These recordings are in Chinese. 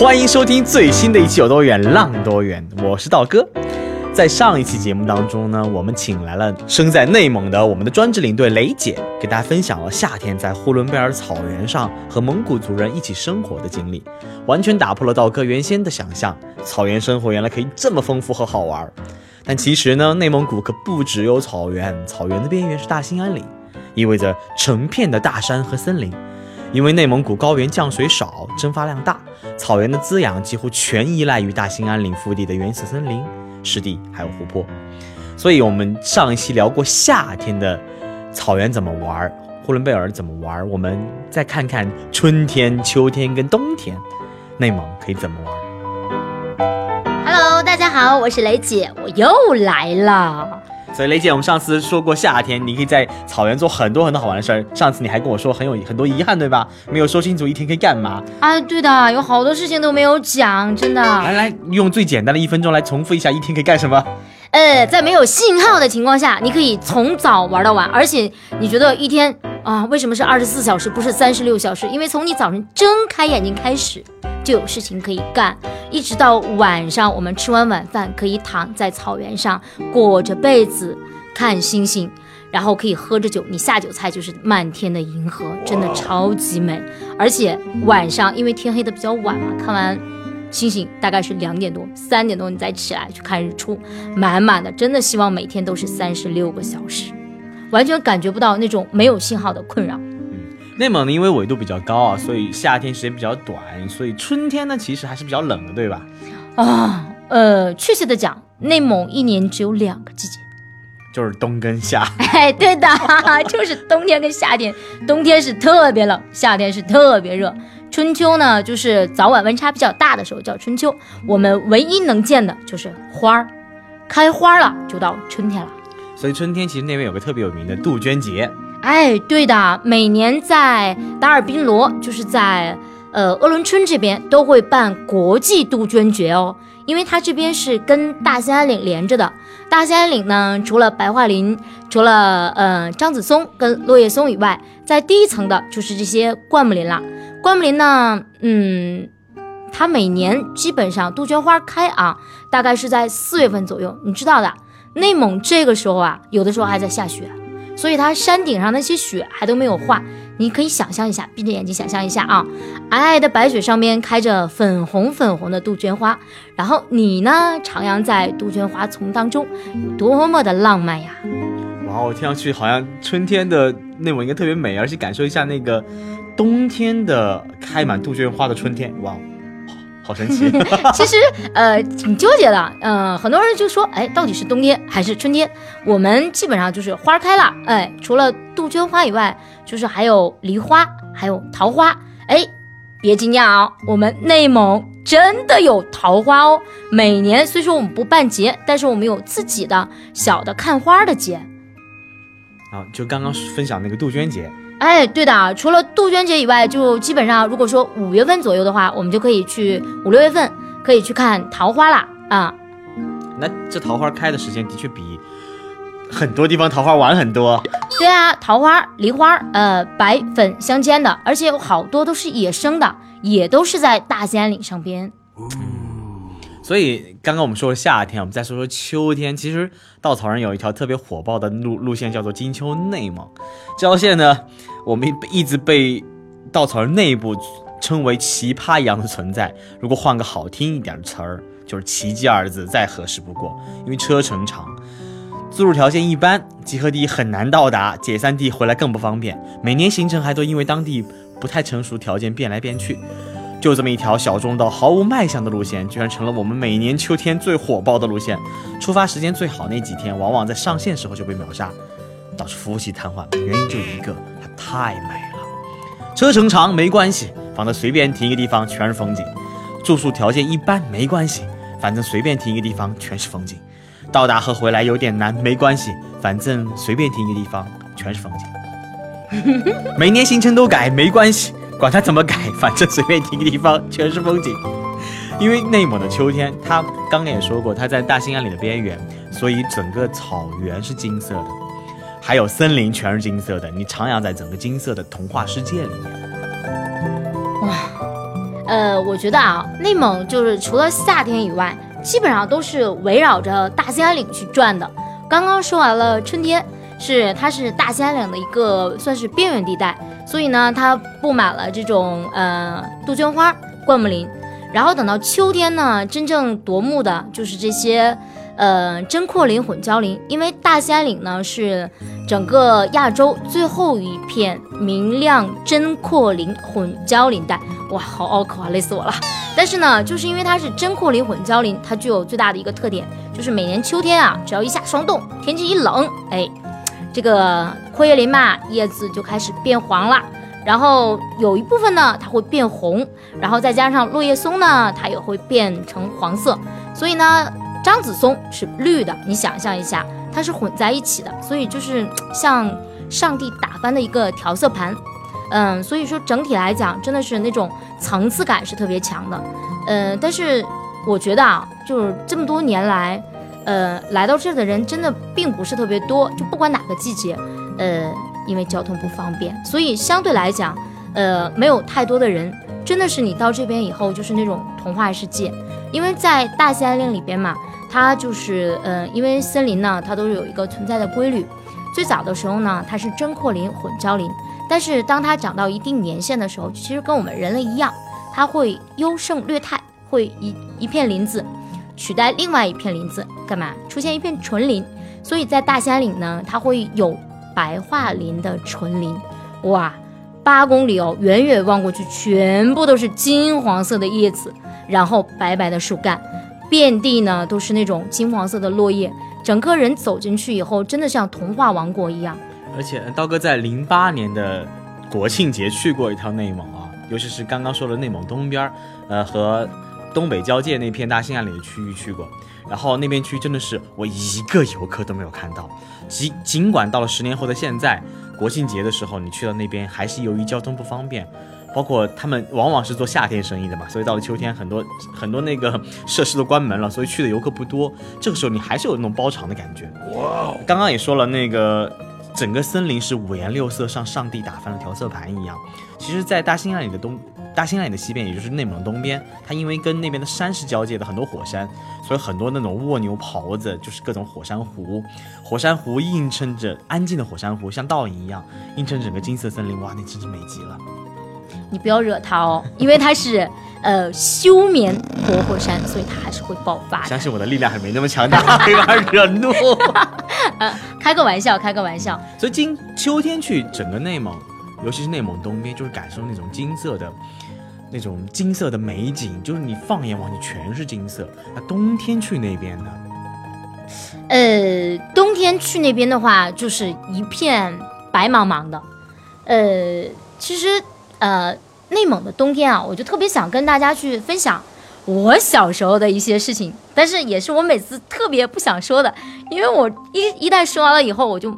欢迎收听最新的一期《有多远浪多远》，我是道哥。在上一期节目当中呢，我们请来了生在内蒙的我们的专职领队雷姐，给大家分享了夏天在呼伦贝尔草原上和蒙古族人一起生活的经历，完全打破了道哥原先的想象，草原生活原来可以这么丰富和好玩。但其实呢，内蒙古可不只有草原，草原的边缘是大兴安岭，意味着成片的大山和森林。因为内蒙古高原降水少，蒸发量大，草原的滋养几乎全依赖于大兴安岭腹地的原始森林、湿地还有湖泊。所以，我们上一期聊过夏天的草原怎么玩，呼伦贝尔怎么玩，我们再看看春天、秋天跟冬天，内蒙可以怎么玩。Hello，大家好，我是雷姐，我又来了。所以雷姐，我们上次说过夏天，你可以在草原做很多很多好玩的事儿。上次你还跟我说很有很多遗憾，对吧？没有说清楚一天可以干嘛？啊，对的，有好多事情都没有讲，真的。来来，用最简单的一分钟来重复一下一天可以干什么？呃，在没有信号的情况下，你可以从早玩到晚，而且你觉得一天啊，为什么是二十四小时不是三十六小时？因为从你早晨睁开眼睛开始就有事情可以干，一直到晚上我们吃完晚饭可以躺在草原上裹着被子看星星，然后可以喝着酒，你下酒菜就是漫天的银河，真的超级美。而且晚上因为天黑的比较晚嘛，看完。星星大概是两点多、三点多，你再起来去看日出，满满的，真的希望每天都是三十六个小时，完全感觉不到那种没有信号的困扰。嗯，内蒙呢，因为纬度比较高啊，所以夏天时间比较短，所以春天呢其实还是比较冷的，对吧？啊，呃，确切的讲，内蒙一年只有两个季节，就是冬跟夏。哎，对的，就是冬天跟夏天，冬天是特别冷，夏天是特别热。春秋呢，就是早晚温差比较大的时候叫春秋。我们唯一能见的就是花儿，开花了就到春天了。所以春天其实那边有个特别有名的杜鹃节。哎，对的，每年在达尔宾罗，就是在呃鄂伦春这边都会办国际杜鹃节哦，因为它这边是跟大兴安岭连着的。大兴安岭呢，除了白桦林，除了呃樟子松跟落叶松以外，在第一层的就是这些灌木林了。灌木林呢，嗯，它每年基本上杜鹃花开啊，大概是在四月份左右。你知道的，内蒙这个时候啊，有的时候还在下雪，所以它山顶上那些雪还都没有化。你可以想象一下，闭着眼睛想象一下啊，皑皑的白雪上面开着粉红粉红的杜鹃花，然后你呢徜徉在杜鹃花丛当中，有多么的浪漫呀！哇，我听上去好像春天的内蒙应该特别美，而且感受一下那个。冬天的开满杜鹃花的春天，哇，好神奇！其实呃挺纠结的，嗯，很多人就说，哎，到底是冬天还是春天？我们基本上就是花开了，哎，除了杜鹃花以外，就是还有梨花，还有桃花。哎，别惊讶哦，我们内蒙真的有桃花哦。每年虽说我们不办节，但是我们有自己的小的看花的节。啊，就刚刚分享那个杜鹃节。哎，对的，除了杜鹃节以外，就基本上，如果说五月份左右的话，我们就可以去五六月份可以去看桃花啦啊。那这桃花开的时间的确比很多地方桃花晚很多。对啊，桃花、梨花，呃，白粉相间的，而且有好多都是野生的，也都是在大兴安岭上边。所以刚刚我们说了夏天，我们再说说秋天。其实稻草人有一条特别火爆的路路线，叫做金秋内蒙。这条线呢，我们一直被稻草人内部称为奇葩一样的存在。如果换个好听一点的词儿，就是奇迹二字再合适不过。因为车程长，自入条件一般，集合地很难到达，解散地回来更不方便。每年行程还都因为当地不太成熟，条件变来变去。就这么一条小众到毫无卖相的路线，居然成了我们每年秋天最火爆的路线。出发时间最好那几天，往往在上线时候就被秒杀，导致服务器瘫痪。原因就一个，太美了。车程长没关系，反正随便停一个地方全是风景；住宿条件一般没关系，反正随便停一个地方全是风景；到达和回来有点难没关系，反正随便停一个地方全是风景。每年行程都改没关系，管它怎么改，反正随便停一个地方全是风景。因为内蒙的秋天，他刚刚也说过，他在大兴安岭的边缘，所以整个草原是金色的，还有森林全是金色的，你徜徉在整个金色的童话世界里面。哇呃，我觉得啊，内蒙就是除了夏天以外，基本上都是围绕着大兴安岭去转的。刚刚说完了春天，是它是大兴安岭的一个算是边缘地带，所以呢，它布满了这种呃杜鹃花、灌木林。然后等到秋天呢，真正夺目的就是这些呃针阔林、混交林，因为大兴安岭呢是整个亚洲最后一片明亮针阔林混交林带。哇，好拗口啊，累死我了。但是呢，就是因为它是针阔林混交林，它具有最大的一个特点，就是每年秋天啊，只要一下霜冻，天气一冷，哎，这个阔叶林嘛，叶子就开始变黄了。然后有一部分呢，它会变红，然后再加上落叶松呢，它也会变成黄色。所以呢，樟子松是绿的，你想象一下，它是混在一起的，所以就是像上帝打翻的一个调色盘。嗯，所以说整体来讲，真的是那种层次感是特别强的。嗯，但是我觉得啊，就是这么多年来，呃，来到这儿的人真的并不是特别多，就不管哪个季节，呃。因为交通不方便，所以相对来讲，呃，没有太多的人。真的是你到这边以后，就是那种童话世界。因为在大兴安岭里边嘛，它就是，呃，因为森林呢，它都是有一个存在的规律。最早的时候呢，它是针阔林混交林，但是当它长到一定年限的时候，其实跟我们人类一样，它会优胜劣汰，会一一片林子取代另外一片林子，干嘛？出现一片纯林。所以在大兴安岭呢，它会有。白桦林的纯林，哇，八公里哦，远远望过去，全部都是金黄色的叶子，然后白白的树干，遍地呢都是那种金黄色的落叶，整个人走进去以后，真的像童话王国一样。而且刀哥在零八年的国庆节去过一趟内蒙啊，尤其是刚刚说的内蒙东边，呃和东北交界那片大兴安岭的区域去过。然后那边区真的是我一个游客都没有看到，尽尽管到了十年后的现在，国庆节的时候你去到那边，还是由于交通不方便，包括他们往往是做夏天生意的嘛，所以到了秋天，很多很多那个设施都关门了，所以去的游客不多。这个时候你还是有那种包场的感觉。哇，刚刚也说了，那个整个森林是五颜六色，像上帝打翻了调色盘一样。其实，在大兴安岭的东。大兴安岭的西边，也就是内蒙东边，它因为跟那边的山是交界的，很多火山，所以很多那种蜗牛狍子，就是各种火山湖。火山湖映衬着安静的火山湖，像倒影一样映衬整个金色森林。哇，那真是美极了！你不要惹它哦，因为它是呃休眠活火山，所以它还是会爆发。相信我的力量还没那么强大，没法惹怒。呃开个玩笑，开个玩笑。所以今秋天去整个内蒙。尤其是内蒙东边，就是感受那种金色的、那种金色的美景，就是你放眼望去全是金色。那冬天去那边呢？呃，冬天去那边的话，就是一片白茫茫的。呃，其实呃，内蒙的冬天啊，我就特别想跟大家去分享我小时候的一些事情，但是也是我每次特别不想说的，因为我一一旦说完了以后，我就。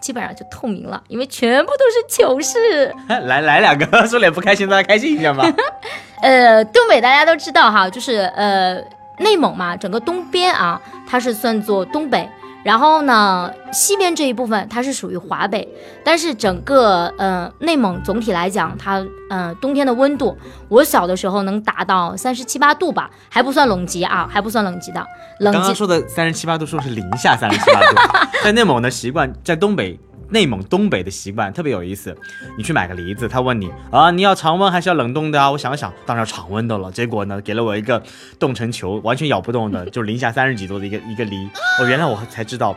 基本上就透明了，因为全部都是糗事。来来两个，说点不开心，大家开心一下嘛。呃，东北大家都知道哈，就是呃内蒙嘛，整个东边啊，它是算作东北。然后呢，西边这一部分它是属于华北，但是整个呃内蒙总体来讲，它呃冬天的温度，我小的时候能达到三十七八度吧，还不算冷极啊，还不算冷极的。冷极刚刚说的三十七八度说是零下三十七八度，在内蒙的习惯，在东北。内蒙东北的习惯特别有意思，你去买个梨子，他问你啊，你要常温还是要冷冻的啊？我想想，当然要常温的了。结果呢，给了我一个冻成球，完全咬不动的，就零下三十几度的一个一个梨。哦，原来我才知道，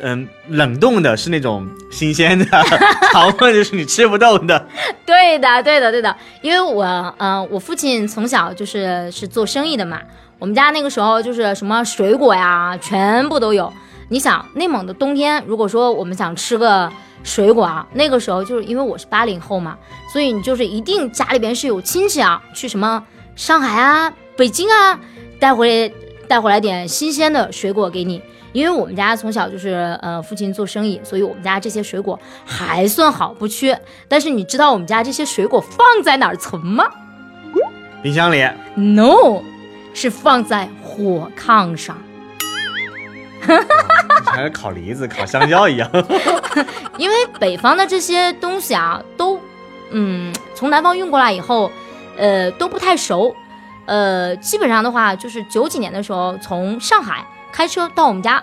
嗯，冷冻的是那种新鲜的，常温就是你吃不动的。对的，对的，对的。因为我，嗯，我父亲从小就是是做生意的嘛，我们家那个时候就是什么水果呀，全部都有。你想内蒙的冬天，如果说我们想吃个水果啊，那个时候就是因为我是八零后嘛，所以你就是一定家里边是有亲戚啊，去什么上海啊、北京啊，带回来带回来点新鲜的水果给你。因为我们家从小就是呃父亲做生意，所以我们家这些水果还算好不缺。但是你知道我们家这些水果放在哪儿存吗冰箱里，？No，是放在火炕上。还是烤梨子、烤香蕉一样。因为北方的这些东西啊，都嗯从南方运过来以后，呃都不太熟，呃基本上的话就是九几年的时候从上海开车到我们家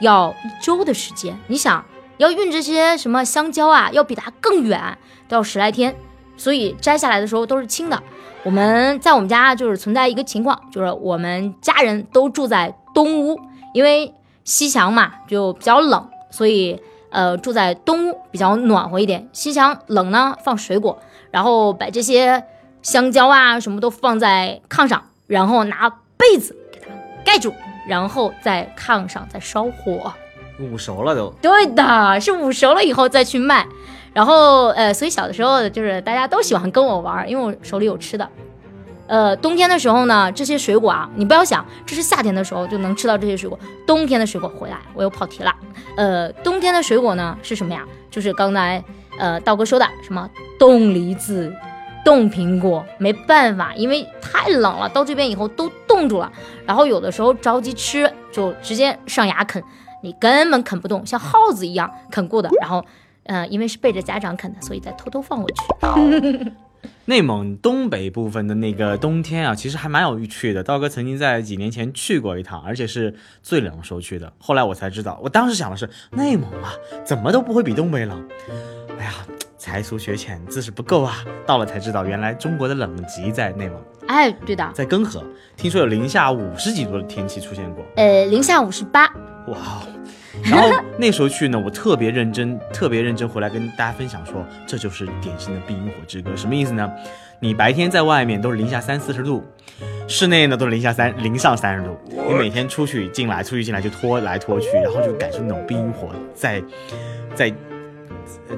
要一周的时间，你想要运这些什么香蕉啊，要比它更远，都要十来天，所以摘下来的时候都是青的。我们在我们家就是存在一个情况，就是我们家人都住在东屋，因为西墙嘛就比较冷，所以呃住在东屋比较暖和一点。西墙冷呢，放水果，然后把这些香蕉啊什么都放在炕上，然后拿被子给它盖住，然后在炕上再烧火。捂熟了都。对的，是捂熟了以后再去卖。然后呃，所以小的时候就是大家都喜欢跟我玩，因为我手里有吃的。呃，冬天的时候呢，这些水果啊，你不要想这是夏天的时候就能吃到这些水果，冬天的水果回来，我又跑题了。呃，冬天的水果呢是什么呀？就是刚才呃道哥说的什么冻梨子、冻苹果，没办法，因为太冷了，到这边以后都冻住了。然后有的时候着急吃，就直接上牙啃，你根本啃不动，像耗子一样啃过的。然后，呃，因为是背着家长啃的，所以再偷偷放回去。内蒙东北部分的那个冬天啊，其实还蛮有趣的。道哥曾经在几年前去过一趟，而且是最冷的时候去的。后来我才知道，我当时想的是内蒙啊，怎么都不会比东北冷。哎呀，才疏学浅，知识不够啊。到了才知道，原来中国的冷极在内蒙，哎，对的，在根河，听说有零下五十几度的天气出现过。呃，零下五十八，哇哦！然后那时候去呢，我特别认真，特别认真回来跟大家分享说，这就是典型的冰与火之歌。什么意思呢？你白天在外面都是零下三四十度，室内呢都是零下三零上三十度，你每天出去进来，出去进来就拖来拖去，然后就感受那种冰与火在在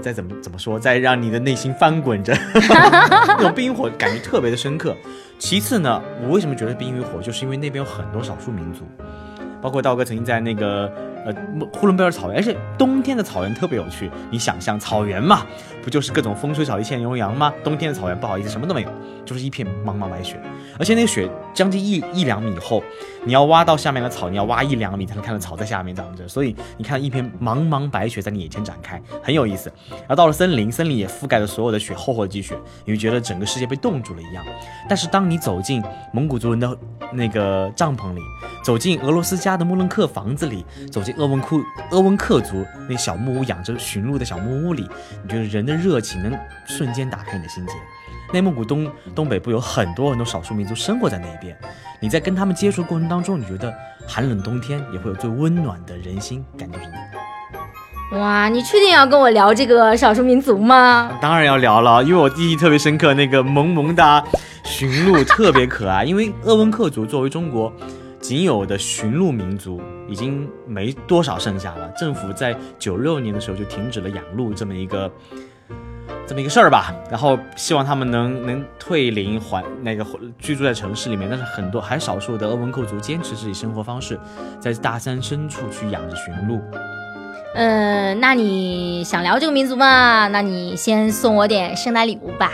在怎么怎么说，在让你的内心翻滚着，那种冰与火感觉特别的深刻。其次呢，我为什么觉得冰与火，就是因为那边有很多少数民族。包括道哥曾经在那个呼伦贝尔草原，而且冬天的草原特别有趣。你想象草原嘛，不就是各种风吹草低见牛羊吗？冬天的草原不好意思什么都没有，就是一片茫茫白雪，而且那个雪将近一一两米厚，你要挖到下面的草，你要挖一两米才能看到草在下面长着，所以你看一片茫茫白雪在你眼前展开，很有意思。然后到了森林，森林也覆盖了所有的雪，厚厚的积雪，你会觉得整个世界被冻住了一样。但是当你走进蒙古族人的那个帐篷里，走进俄罗斯家的莫伦克房子里，走进鄂温库鄂温克族那小木屋养着驯鹿的小木屋里，你觉得人的热情能瞬间打开你的心结。内蒙古东东北部有很多很多少数民族生活在那边，你在跟他们接触过程当中，你觉得寒冷冬天也会有最温暖的人心感动着你。哇，你确定要跟我聊这个少数民族吗？当然要聊了，因为我记忆特别深刻，那个萌萌哒驯鹿特别可爱。因为鄂温克族作为中国仅有的驯鹿民族，已经没多少剩下了。政府在九六年的时候就停止了养鹿这么一个这么一个事儿吧，然后希望他们能能退林还那个居住在城市里面，但是很多还少数的鄂温克族坚持自己生活方式，在大山深处去养着驯鹿。嗯，那你想聊这个民族吗？那你先送我点圣诞礼物吧。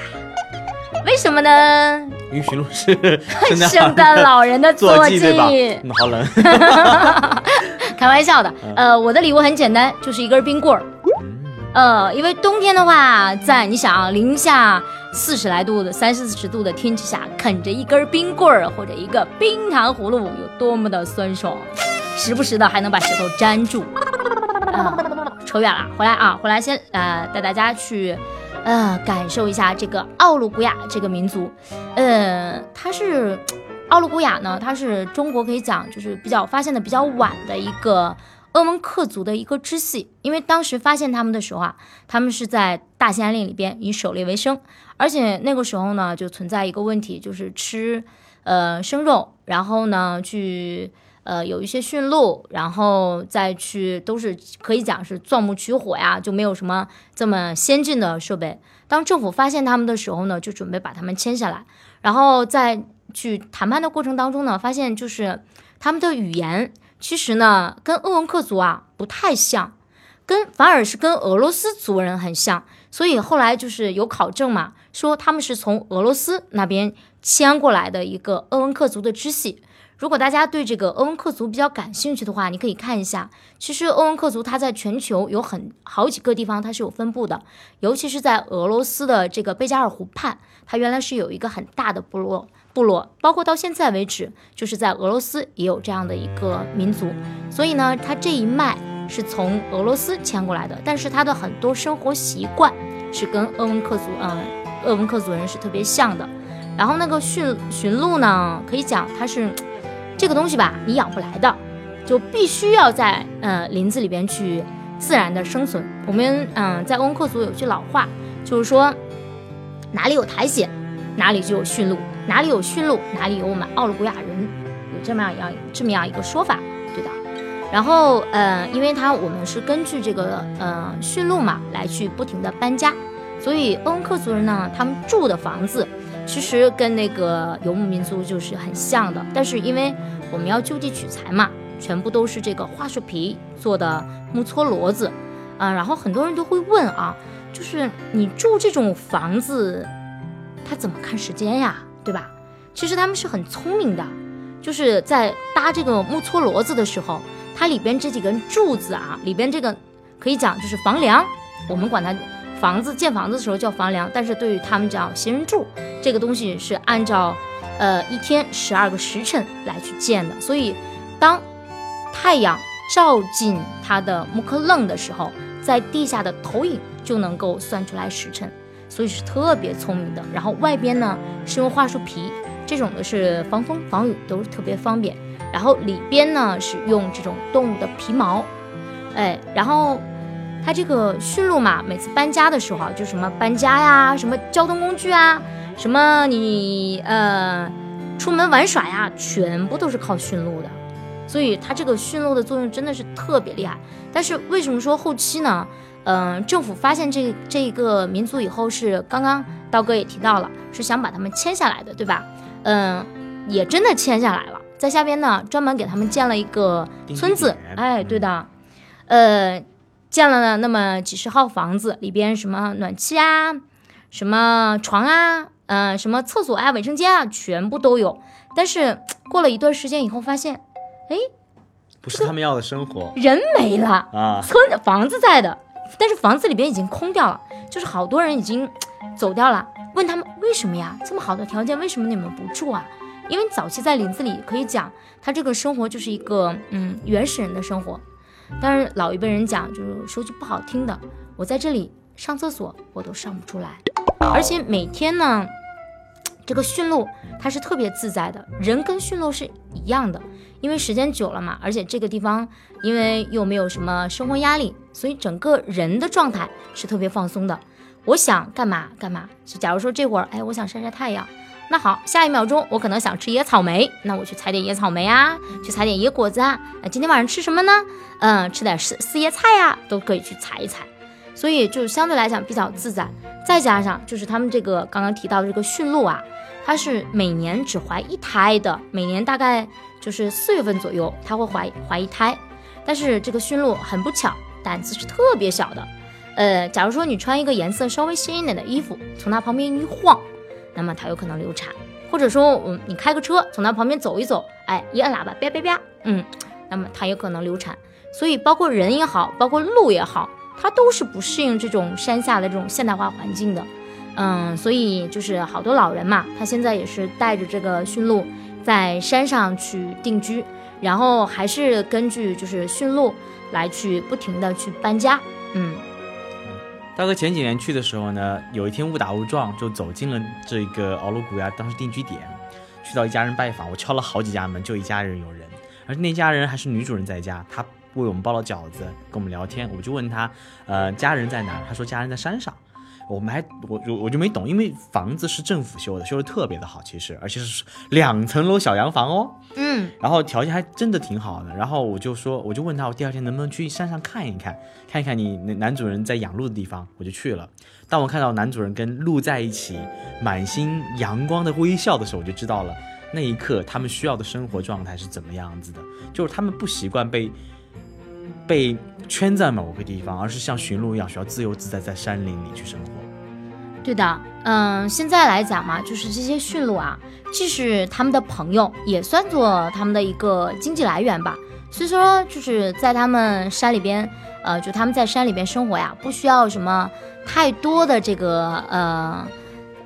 为什么呢？因为驯鹿是 圣诞老人的坐骑，对吧？嗯，好冷。开玩笑的。呃，我的礼物很简单，就是一根冰棍儿。呃，因为冬天的话，在你想零下四十来度的三四十度的天气下，啃着一根冰棍儿或者一个冰糖葫芦，有多么的酸爽，时不时的还能把舌头粘住。啊、扯远了，回来啊，回来先呃带大家去呃感受一下这个奥鲁古雅这个民族，呃，它是奥鲁古雅呢，它是中国可以讲就是比较发现的比较晚的一个鄂温克族的一个支系，因为当时发现他们的时候啊，他们是在大兴安岭里边以狩猎为生，而且那个时候呢就存在一个问题，就是吃呃生肉，然后呢去。呃有一些驯鹿，然后再去都是可以讲是钻木取火呀，就没有什么这么先进的设备。当政府发现他们的时候呢，就准备把他们签下来，然后在去谈判的过程当中呢，发现就是他们的语言其实呢跟鄂温克族啊不太像。跟反而是跟俄罗斯族人很像，所以后来就是有考证嘛，说他们是从俄罗斯那边迁过来的一个鄂温克族的支系。如果大家对这个鄂温克族比较感兴趣的话，你可以看一下，其实鄂温克族它在全球有很好几个地方它是有分布的，尤其是在俄罗斯的这个贝加尔湖畔，它原来是有一个很大的部落，部落包括到现在为止，就是在俄罗斯也有这样的一个民族，所以呢，它这一脉。是从俄罗斯迁过来的，但是他的很多生活习惯是跟鄂温克族，嗯，鄂温克族人是特别像的。然后那个驯驯鹿呢，可以讲它是这个东西吧，你养不来的，就必须要在呃林子里边去自然的生存。我们嗯在鄂温克族有句老话，就是说哪里有苔藓，哪里就有驯鹿；哪里有驯鹿，哪里有我们奥鲁古雅人，有这么样样这么样一个说法。对的然后，呃，因为它我们是根据这个呃驯鹿嘛来去不停的搬家，所以鄂温克族人呢，他们住的房子其实跟那个游牧民族就是很像的。但是因为我们要就地取材嘛，全部都是这个桦树皮做的木搓骡子，啊，然后很多人都会问啊，就是你住这种房子，他怎么看时间呀，对吧？其实他们是很聪明的，就是在搭这个木搓骡子的时候。它里边这几根柱子啊，里边这个可以讲就是房梁，我们管它房子建房子的时候叫房梁，但是对于他们讲仙人柱这个东西是按照呃一天十二个时辰来去建的，所以当太阳照进它的木刻楞的时候，在地下的投影就能够算出来时辰，所以是特别聪明的。然后外边呢是用桦树皮，这种的是防风防雨都是特别方便。然后里边呢是用这种动物的皮毛，哎，然后它这个驯鹿嘛，每次搬家的时候，就什么搬家呀，什么交通工具啊，什么你呃出门玩耍呀，全部都是靠驯鹿的，所以它这个驯鹿的作用真的是特别厉害。但是为什么说后期呢？嗯，政府发现这这一个民族以后，是刚刚刀哥也提到了，是想把他们迁下来的，对吧？嗯，也真的迁下来了。在下边呢，专门给他们建了一个村子，哎，对的，呃，建了那么几十号房子，里边什么暖气啊，什么床啊，嗯，什么厕所啊、卫生间啊，全部都有。但是过了一段时间以后，发现，哎，不是他们要的生活，人没了啊，村房子在的，但是房子里边已经空掉了，就是好多人已经走掉了。问他们为什么呀？这么好的条件，为什么你们不住啊？因为早期在林子里可以讲，他这个生活就是一个嗯原始人的生活。但是老一辈人讲，就是说句不好听的，我在这里上厕所我都上不出来。而且每天呢，这个驯鹿它是特别自在的，人跟驯鹿是一样的，因为时间久了嘛，而且这个地方因为又没有什么生活压力，所以整个人的状态是特别放松的。我想干嘛干嘛，就假如说这会儿，哎，我想晒晒太阳。那好，下一秒钟我可能想吃野草莓，那我去采点野草莓啊，去采点野果子啊。那今天晚上吃什么呢？嗯，吃点四四叶菜呀，都可以去采一采。所以就相对来讲比较自在。再加上就是他们这个刚刚提到的这个驯鹿啊，它是每年只怀一胎的，每年大概就是四月份左右它会怀怀一胎。但是这个驯鹿很不巧，胆子是特别小的。呃，假如说你穿一个颜色稍微鲜一点的衣服，从它旁边一晃。那么它有可能流产，或者说，嗯，你开个车从它旁边走一走，哎，一按喇叭，叭叭叭，嗯，那么它有可能流产。所以，包括人也好，包括鹿也好，它都是不适应这种山下的这种现代化环境的。嗯，所以就是好多老人嘛，他现在也是带着这个驯鹿在山上去定居，然后还是根据就是驯鹿来去不停的去搬家，嗯。大哥前几年去的时候呢，有一天误打误撞就走进了这个奥鲁古亚当时定居点，去到一家人拜访。我敲了好几家门，就一家人有人，而那家人还是女主人在家，她为我们包了饺子，跟我们聊天。我就问她，呃，家人在哪？她说家人在山上。我们还我我我就没懂，因为房子是政府修的，修的特别的好，其实而且是两层楼小洋房哦，嗯，然后条件还真的挺好的。然后我就说，我就问他，我第二天能不能去山上看一看，看一看你男男主人在养鹿的地方，我就去了。当我看到男主人跟鹿在一起，满心阳光的微笑的时候，我就知道了，那一刻他们需要的生活状态是怎么样子的，就是他们不习惯被被圈在某个地方，而是像驯鹿一样，需要自由自在在山林里去生活。对的，嗯，现在来讲嘛，就是这些驯鹿啊，既是他们的朋友，也算作他们的一个经济来源吧。所以说，就是在他们山里边，呃，就他们在山里边生活呀，不需要什么太多的这个呃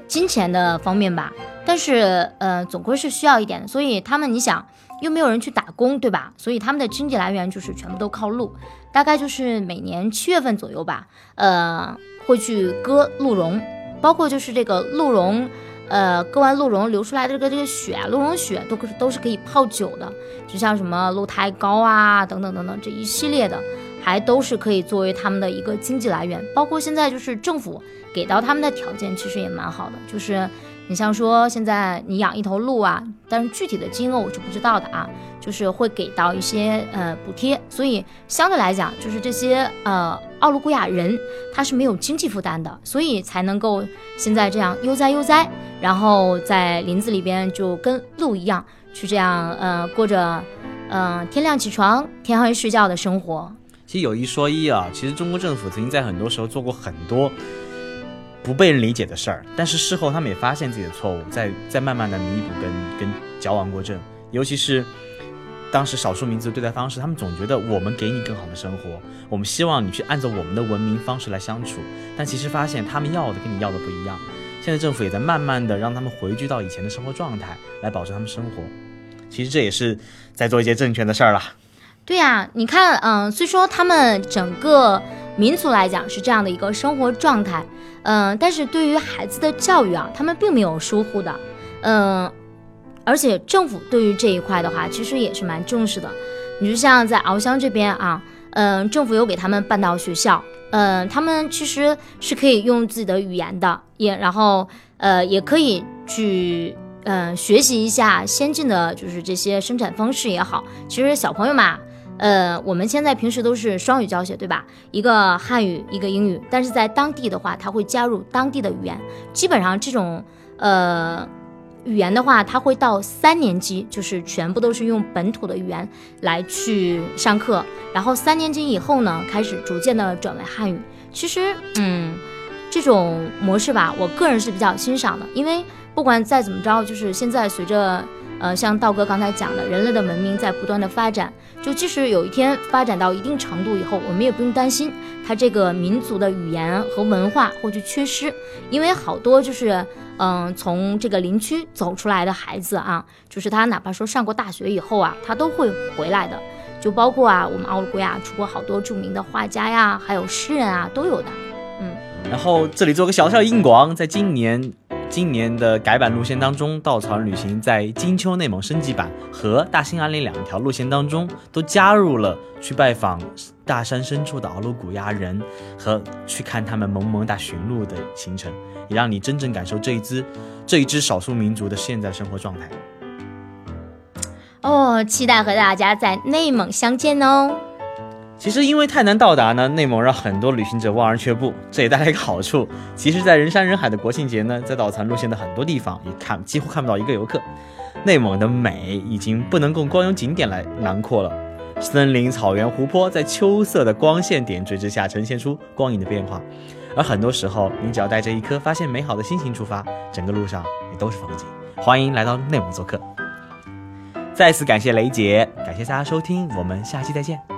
金钱的方面吧。但是，呃，总归是需要一点的。所以他们，你想，又没有人去打工，对吧？所以他们的经济来源就是全部都靠鹿。大概就是每年七月份左右吧，呃，会去割鹿茸。包括就是这个鹿茸，呃，割完鹿茸流出来的这个这个血啊，鹿茸血都是都是可以泡酒的，就像什么鹿胎膏啊等等等等这一系列的，还都是可以作为他们的一个经济来源。包括现在就是政府给到他们的条件其实也蛮好的，就是你像说现在你养一头鹿啊，但是具体的金额我是不知道的啊，就是会给到一些呃补贴，所以相对来讲就是这些呃。奥卢古雅人他是没有经济负担的，所以才能够现在这样悠哉悠哉，然后在林子里边就跟鹿一样去这样呃过着嗯天亮起床天黑睡觉的生活。其实有一说一啊，其实中国政府曾经在很多时候做过很多不被人理解的事儿，但是事后他们也发现自己的错误，在在慢慢的弥补跟跟矫枉过正，尤其是。当时少数民族对待方式，他们总觉得我们给你更好的生活，我们希望你去按照我们的文明方式来相处，但其实发现他们要的跟你要的不一样。现在政府也在慢慢的让他们回归到以前的生活状态，来保证他们生活。其实这也是在做一些正确的事儿了。对呀，你看，嗯，虽说他们整个民族来讲是这样的一个生活状态，嗯，但是对于孩子的教育啊，他们并没有疏忽的，嗯。而且政府对于这一块的话，其实也是蛮重视的。你就像在翱翔这边啊，嗯，政府有给他们办到学校，嗯，他们其实是可以用自己的语言的，也然后呃也可以去嗯学习一下先进的就是这些生产方式也好。其实小朋友嘛，呃，我们现在平时都是双语教学，对吧？一个汉语，一个英语，但是在当地的话，他会加入当地的语言，基本上这种呃。语言的话，他会到三年级，就是全部都是用本土的语言来去上课，然后三年级以后呢，开始逐渐的转为汉语。其实，嗯，这种模式吧，我个人是比较欣赏的，因为不管再怎么着，就是现在随着。呃，像道哥刚才讲的，人类的文明在不断的发展，就即使有一天发展到一定程度以后，我们也不用担心他这个民族的语言和文化会去缺失，因为好多就是，嗯，从这个林区走出来的孩子啊，就是他哪怕说上过大学以后啊，他都会回来的，就包括啊，我们奥古亚出过好多著名的画家呀，还有诗人啊，都有的，嗯。然后这里做个小小硬广，在今年。今年的改版路线当中，稻草人旅行在金秋内蒙升级版和大兴安岭两条路线当中，都加入了去拜访大山深处的敖鲁古亚人和去看他们萌萌哒驯鹿的行程，也让你真正感受这一支这一支少数民族的现在生活状态。哦，期待和大家在内蒙相见哦。其实因为太难到达呢，内蒙让很多旅行者望而却步。这也带来一个好处，其实，在人山人海的国庆节呢，在岛残路线的很多地方也看几乎看不到一个游客。内蒙的美已经不能够光用景点来囊括了，森林、草原、湖泊在秋色的光线点缀之下，呈现出光影的变化。而很多时候，你只要带着一颗发现美好的心情出发，整个路上也都是风景。欢迎来到内蒙做客。再次感谢雷姐，感谢大家收听，我们下期再见。